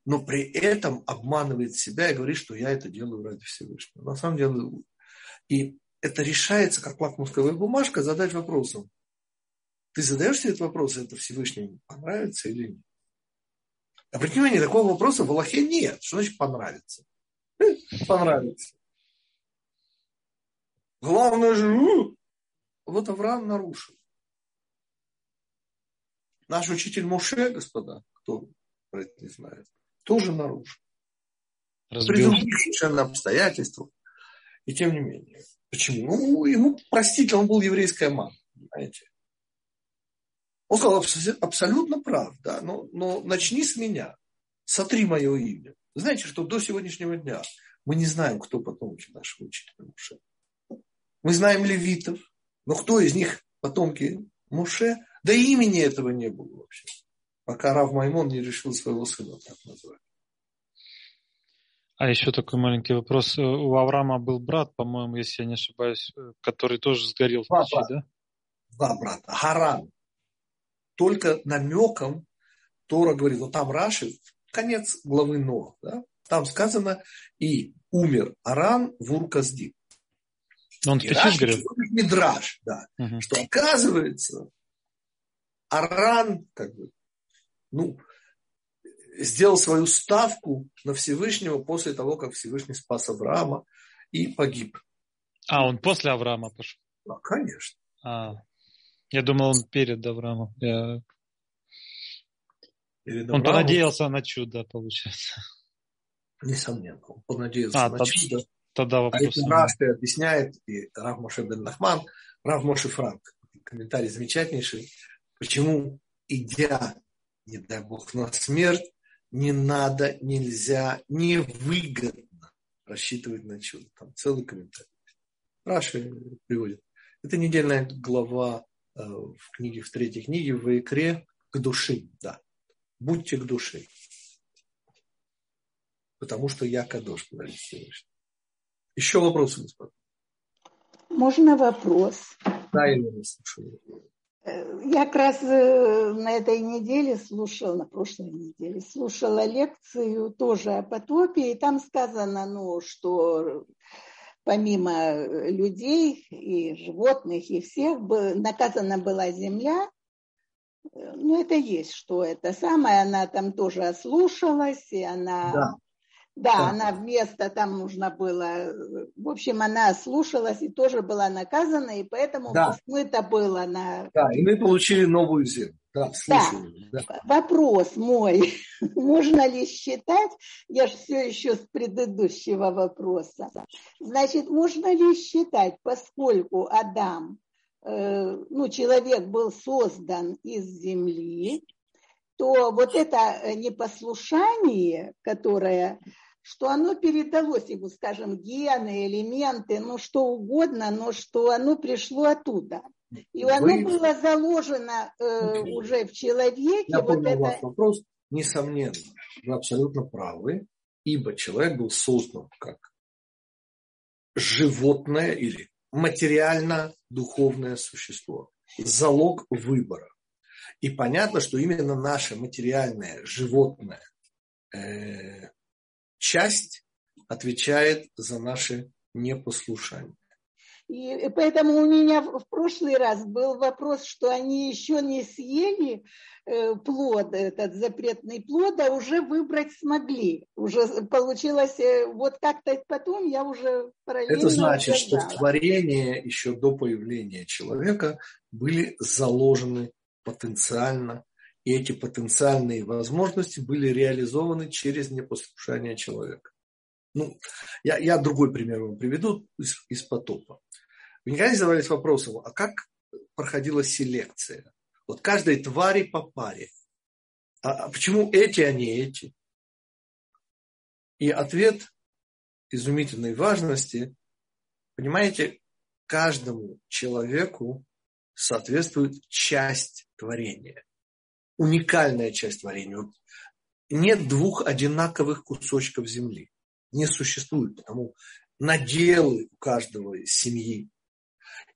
но при этом обманывает себя и говорит, что я это делаю ради Всевышнего. На самом деле, и это решается, как лакмусковая бумажка, задать вопросом. Ты задаешь себе этот вопрос, это Всевышнему понравится или нет? Обратите внимание, такого вопроса в Аллахе нет. Что значит понравится? Понравится. Главное же, вот Авраам нарушил. Наш учитель Муше, господа, кто про это не знает, тоже нарушил. Разбил. При других совершенно обстоятельствах. И тем не менее. Почему? Ну, ему простительно, он был еврейская мама. Понимаете? Он сказал, абсолютно прав, да, но, но начни с меня, сотри мое имя. Знаете, что до сегодняшнего дня мы не знаем, кто потомки нашего учителя Муше. Мы знаем левитов, но кто из них потомки Муше? Да имени этого не было вообще, пока Рав Маймон не решил своего сына так назвать. А еще такой маленький вопрос. У Авраама был брат, по-моему, если я не ошибаюсь, который тоже сгорел Два в печи, брата. да? Два брата. Харан только намеком Тора говорит, вот там Раши, конец главы Но, да? там сказано, и умер Аран в Урказди. Он в печи говорит? Мидраш, да. Угу. Что оказывается, Аран, как бы, ну, сделал свою ставку на Всевышнего после того, как Всевышний спас Авраама и погиб. А, он после Авраама пошел? Да, конечно. А. Я думал, он перед Авраамом. Я... Перед Он понадеялся на чудо, получается. Несомненно, он понадеялся а, на тот, чудо. Тогда вопрос. А это Раши объясняет, и Рав Моше бен Нахман, Рав Моше Франк. Комментарий замечательнейший. Почему, идя, не дай бог, на смерть, не надо, нельзя, невыгодно рассчитывать на чудо. Там целый комментарий. Раши приводит. Это недельная глава в книге, в третьей книге, в икре к душе, да. Будьте к душе. Потому что я кадош, говорит Всевышний. Еще вопросы, господа? Можно вопрос? Да, я не слушаю. Э, я как раз э, на этой неделе слушала, на прошлой неделе, слушала лекцию тоже о потопе, и там сказано, ну, что помимо э, людей и животных и всех, наказана была земля. Э, ну, это есть, что это самое, она там тоже ослушалась, и она... Да. Да, да, она вместо там нужно было, в общем, она слушалась и тоже была наказана, и поэтому да. смыто было на... Да, и мы получили новую землю. Да, слушаю. Да. да. Вопрос мой. Можно ли считать, я же все еще с предыдущего вопроса, значит, можно ли считать, поскольку Адам, э, ну, человек был создан из земли, то вот это непослушание, которое что оно передалось ему, скажем, гены, элементы, ну что угодно, но что оно пришло оттуда. И Вы... оно было заложено э, уже в человеке. Я вот понял это... ваш вопрос. Несомненно, вы абсолютно правы, ибо человек был создан как животное или материально-духовное существо. залог выбора. И понятно, что именно наша материальная, животная э, часть отвечает за наше непослушание. И поэтому у меня в прошлый раз был вопрос, что они еще не съели э, плод, этот запретный плод, а уже выбрать смогли. Уже получилось, э, вот как-то потом я уже параллельно Это значит, угадала. что в творении еще до появления человека были заложены потенциально, и эти потенциальные возможности были реализованы через непослушание человека. Ну, я, я другой пример вам приведу из, из потопа. Вы никогда не задавались вопросом, а как проходила селекция? Вот каждой твари по паре. А, а почему эти, а не эти? И ответ изумительной важности, понимаете, каждому человеку соответствует часть творения. Уникальная часть творения. Нет двух одинаковых кусочков земли. Не существует, потому наделы у каждого семьи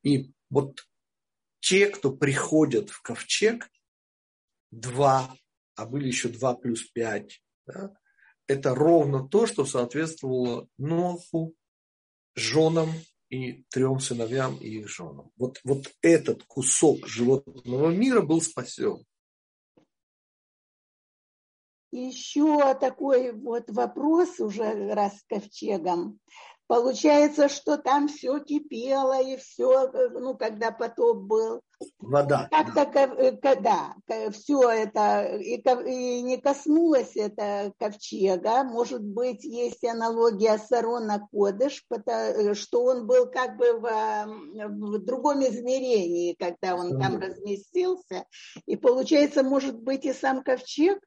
и вот те, кто приходят в ковчег, два, а были еще два плюс пять, да, это ровно то, что соответствовало Ноху, женам и трем сыновьям и их женам. Вот, вот этот кусок животного мира был спасен. Еще такой вот вопрос уже раз с ковчегом. Получается, что там все кипело и все, ну, когда потоп был. Вода. Как-то, да, да все это, и, и не коснулось это ковчега. Может быть, есть аналогия с Арона Кодыш, что он был как бы в, в другом измерении, когда он там разместился. И получается, может быть, и сам ковчег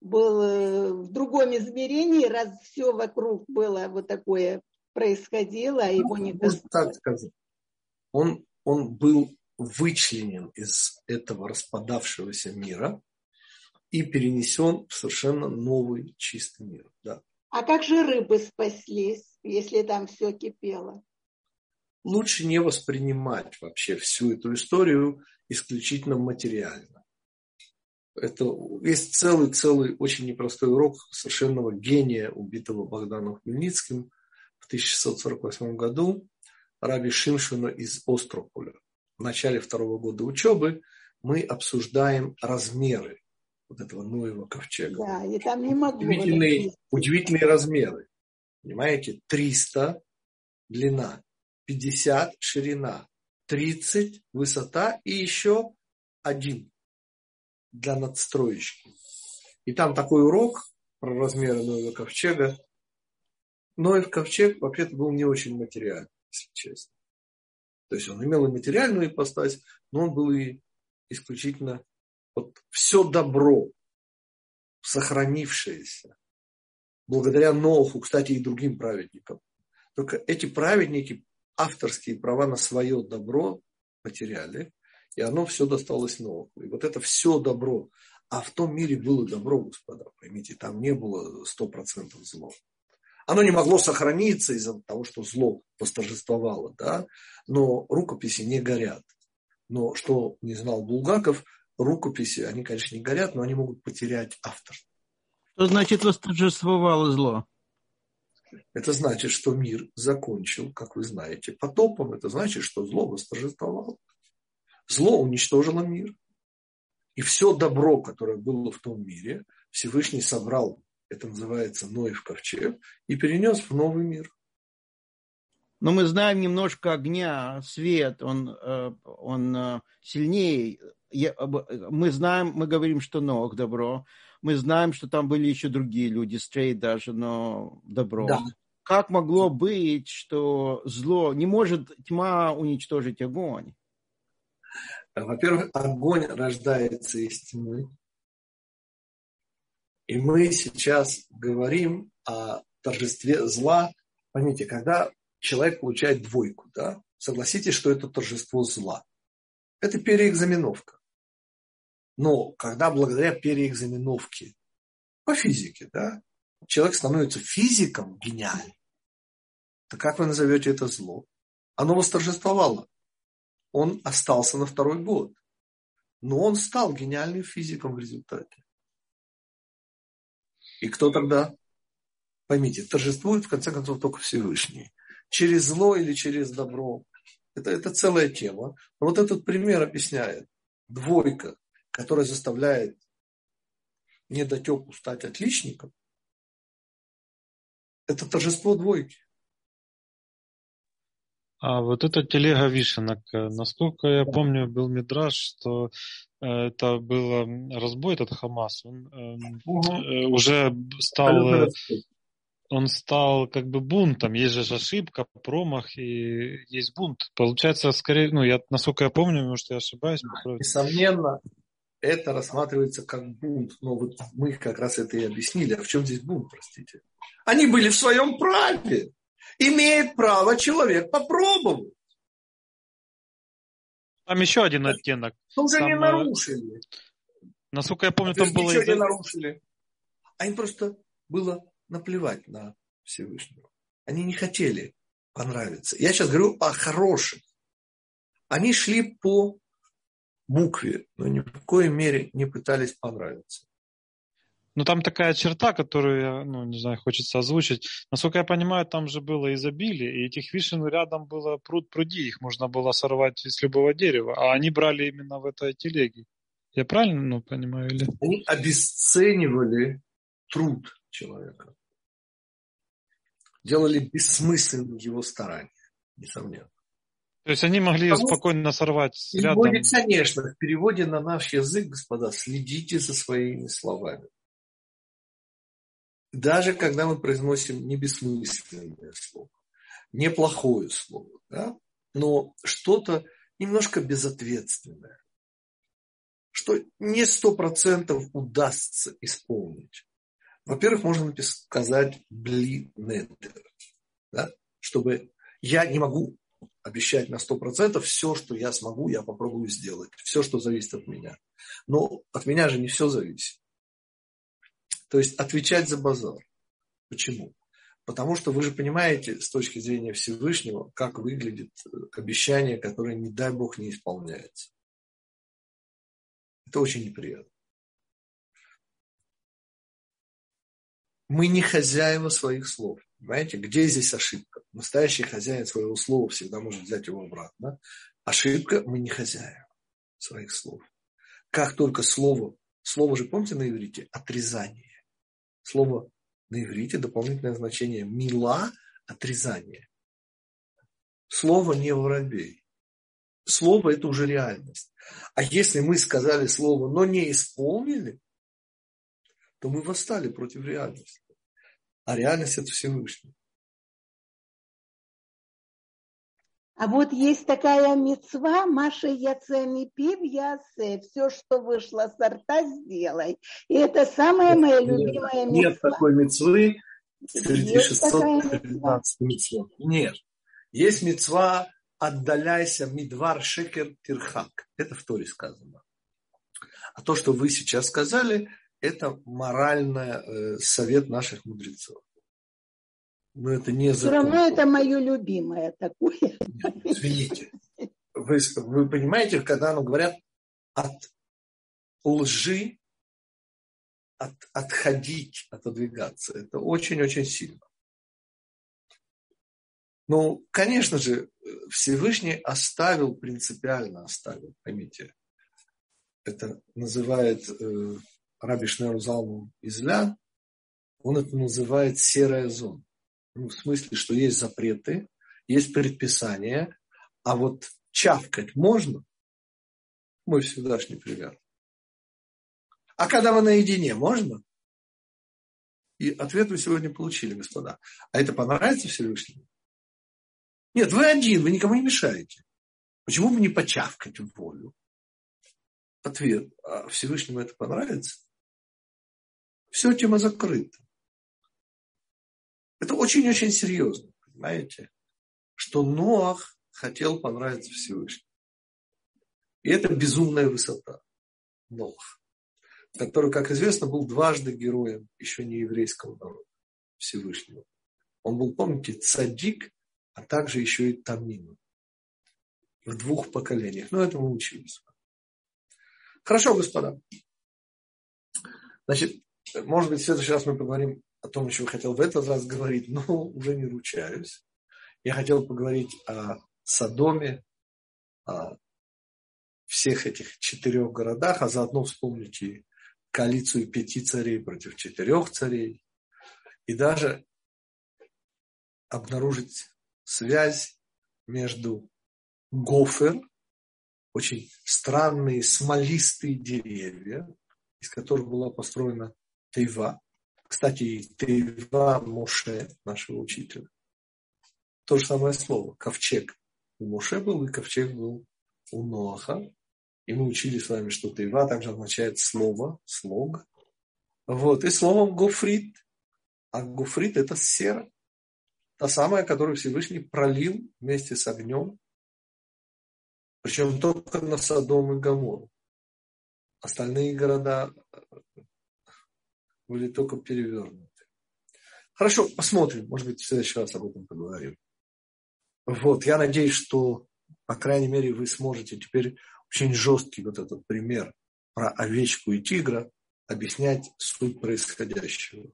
был э, в другом измерении, раз все вокруг было вот такое происходило, а его не так сказать. Он, он был вычленен из этого распадавшегося мира и перенесен в совершенно новый чистый мир. Да. А как же рыбы спаслись, если там все кипело? Лучше не воспринимать вообще всю эту историю исключительно материально. Это есть целый-целый очень непростой урок совершенного гения, убитого Богданом Хмельницким – 1648 году Раби Шимшина из Острополя. В начале второго года учебы мы обсуждаем размеры вот этого Ноева ковчега. Да, и там не могу. Удивительные, удивительные размеры. Понимаете, 300 длина, 50 ширина, 30 высота и еще один для надстроечки. И там такой урок про размеры Ноева ковчега, Ноев ковчег вообще-то был не очень материальный, если честно. То есть он имел и материальную ипостась, но он был и исключительно вот все добро, сохранившееся, благодаря Ноху, кстати, и другим праведникам. Только эти праведники авторские права на свое добро потеряли, и оно все досталось Ноху. И вот это все добро, а в том мире было добро, господа, поймите, там не было сто процентов зло. Оно не могло сохраниться из-за того, что зло восторжествовало, да? но рукописи не горят. Но что не знал Булгаков, рукописи, они, конечно, не горят, но они могут потерять автор. Что значит восторжествовало зло? Это значит, что мир закончил, как вы знаете, потопом. Это значит, что зло восторжествовало. Зло уничтожило мир. И все добро, которое было в том мире, Всевышний собрал это называется Ноев ковчег, и перенес в новый мир. Но мы знаем немножко огня, свет, он, э, он э, сильнее. Мы знаем, мы говорим, что Ног добро. Мы знаем, что там были еще другие люди, стрей даже, но добро. Да. Как могло быть, что зло не может тьма уничтожить огонь? Во-первых, огонь рождается из тьмы. И мы сейчас говорим о торжестве зла. Поймите, когда человек получает двойку, да, согласитесь, что это торжество зла. Это переэкзаменовка. Но когда благодаря переэкзаменовке по физике, да, человек становится физиком гениальным, то как вы назовете это зло? Оно восторжествовало. он остался на второй год. Но он стал гениальным физиком в результате. И кто тогда? Поймите, торжествует в конце концов только Всевышний. Через зло или через добро. Это, это целая тема. Но вот этот пример объясняет. Двойка, которая заставляет недотепу стать отличником, это торжество двойки. А вот эта телега вишенок, э, насколько я помню, был мидраж, что это был разбой, этот Хамас, он угу. уже стал, он стал как бы бунтом. Есть же ошибка, промах и есть бунт. Получается, скорее, ну, я, насколько я помню, может, я ошибаюсь. Несомненно, это рассматривается как бунт. Но вот мы как раз это и объяснили. А в чем здесь бунт, простите? Они были в своем праве. Имеет право человек попробовать. Там еще один оттенок. Там же не нарушили. Насколько я помню, там было... Ничего не нарушили. А им просто было наплевать на Всевышнего. Они не хотели понравиться. Я сейчас говорю о хороших. Они шли по букве, но ни в коей мере не пытались понравиться. Ну, там такая черта, которую, ну, не знаю, хочется озвучить. Насколько я понимаю, там же было изобилие, и этих вишен рядом было пруд пруди, их можно было сорвать из любого дерева, а они брали именно в этой телеге. Я правильно ну, понимаю? Или... Они обесценивали труд человека. Делали бессмысленным его старания, несомненно. То есть они могли Потому спокойно сорвать в переводе, рядом... Конечно, в переводе на наш язык, господа, следите за своими словами даже когда мы произносим не бессмысленное слово, неплохое слово, да, но что-то немножко безответственное, что не сто процентов удастся исполнить. Во-первых, можно сказать «бли недер», да, чтобы я не могу обещать на сто процентов все, что я смогу, я попробую сделать. Все, что зависит от меня. Но от меня же не все зависит. То есть отвечать за базар. Почему? Потому что вы же понимаете с точки зрения Всевышнего, как выглядит э, обещание, которое, не дай Бог, не исполняется. Это очень неприятно. Мы не хозяева своих слов. Понимаете, где здесь ошибка? Настоящий хозяин своего слова всегда может взять его обратно. Ошибка, мы не хозяева своих слов. Как только слово, слово же, помните на иврите, отрезание. Слово на иврите дополнительное значение мила – отрезание. Слово не воробей. Слово – это уже реальность. А если мы сказали слово, но не исполнили, то мы восстали против реальности. А реальность – это Всевышний. А вот есть такая мецва, Маша Яцеми Пив Ясе, все, что вышло с рта, сделай. И это самая моя любимая мецва. Нет такой мецвы среди 613 мецвы. Нет. Есть мецва «Отдаляйся, мидвар шекер тирхак». Это в Торе сказано. А то, что вы сейчас сказали, это моральный э, совет наших мудрецов. Но это не Все равно это мое любимое такое. Извините. Вы, вы понимаете, когда ну, говорят от лжи от, отходить, отодвигаться. Это очень-очень сильно. Ну, конечно же, Всевышний оставил, принципиально оставил, поймите. Это называет э, Раби Залман Изля, он это называет серая зона. Ну, в смысле, что есть запреты, есть предписания, а вот чавкать можно? Мой всегдашний пример. А когда вы наедине, можно? И ответ вы сегодня получили, господа. А это понравится Всевышнему? Нет, вы один, вы никому не мешаете. Почему бы не почавкать в волю? Ответ. А Всевышнему это понравится? Все, тема закрыта. Это очень-очень серьезно, понимаете? Что Ноах хотел понравиться Всевышнему. И это безумная высота. Ноах. Который, как известно, был дважды героем еще не еврейского народа Всевышнего. Он был, помните, цадик, а также еще и тамим. в двух поколениях. Но это мы учились. Хорошо, господа. Значит, может быть, в следующий раз мы поговорим о том, о чем хотел в этот раз говорить, но уже не ручаюсь. Я хотел поговорить о Содоме, о всех этих четырех городах, а заодно вспомнить и коалицию пяти царей против четырех царей, и даже обнаружить связь между гофер, очень странные смолистые деревья, из которых была построена Тейва. Кстати, Тейва Моше, нашего учителя. То же самое слово, ковчег. У Моше был, и ковчег был у Ноаха. И мы учили с вами, что Тейва также означает слово, слог. Вот, и словом гофрит. А гофрит это сера. Та самая, которую Всевышний пролил вместе с огнем. Причем только на Содом и Гамору. Остальные города были только перевернуты. Хорошо, посмотрим. Может быть, в следующий раз об этом поговорим. Вот, я надеюсь, что, по крайней мере, вы сможете теперь очень жесткий вот этот пример про овечку и тигра объяснять суть происходящего.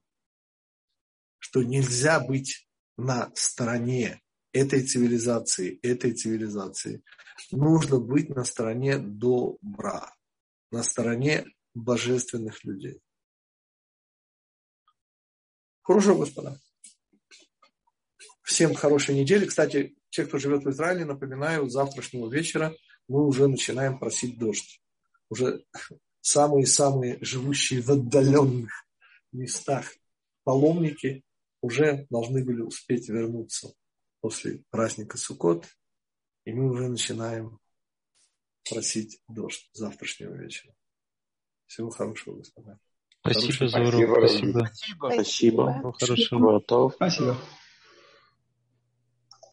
Что нельзя быть на стороне этой цивилизации, этой цивилизации. Нужно быть на стороне добра, на стороне божественных людей. Хорошо, господа. Всем хорошей недели. Кстати, те, кто живет в Израиле, напоминаю, с завтрашнего вечера мы уже начинаем просить дождь. Уже самые-самые живущие в отдаленных местах паломники уже должны были успеть вернуться после праздника Суккот, и мы уже начинаем просить дождь завтрашнего вечера. Всего хорошего, господа. Спасибо за урок. Спасибо. Спасибо. Спасибо. Хорошего. Спасибо.